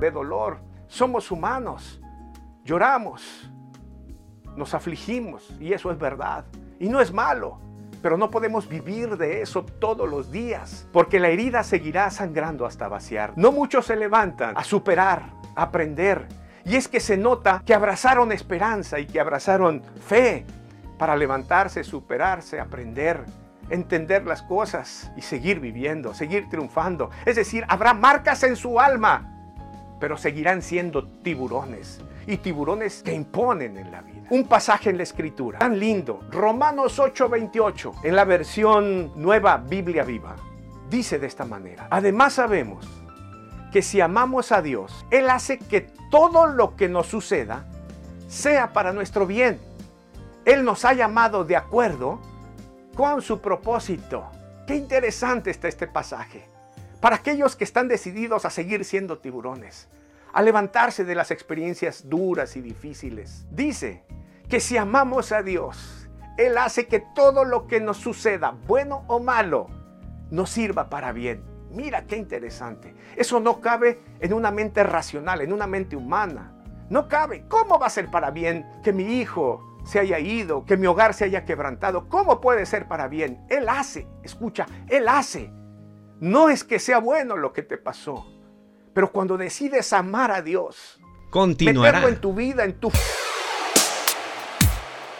de dolor. Somos humanos. Lloramos. Nos afligimos. Y eso es verdad. Y no es malo. Pero no podemos vivir de eso todos los días, porque la herida seguirá sangrando hasta vaciar. No muchos se levantan a superar, a aprender. Y es que se nota que abrazaron esperanza y que abrazaron fe para levantarse, superarse, aprender, entender las cosas y seguir viviendo, seguir triunfando. Es decir, habrá marcas en su alma, pero seguirán siendo tiburones y tiburones que imponen en la vida. Un pasaje en la escritura tan lindo, Romanos 8:28, en la versión nueva Biblia viva, dice de esta manera, además sabemos que si amamos a Dios, Él hace que todo lo que nos suceda sea para nuestro bien. Él nos ha llamado de acuerdo con su propósito. Qué interesante está este pasaje. Para aquellos que están decididos a seguir siendo tiburones, a levantarse de las experiencias duras y difíciles. Dice que si amamos a Dios, Él hace que todo lo que nos suceda, bueno o malo, nos sirva para bien. Mira qué interesante. Eso no cabe en una mente racional, en una mente humana. No cabe. ¿Cómo va a ser para bien que mi hijo se haya ido, que mi hogar se haya quebrantado. ¿Cómo puede ser para bien? Él hace, escucha, Él hace. No es que sea bueno lo que te pasó, pero cuando decides amar a Dios, continuará. meterlo en tu vida, en tu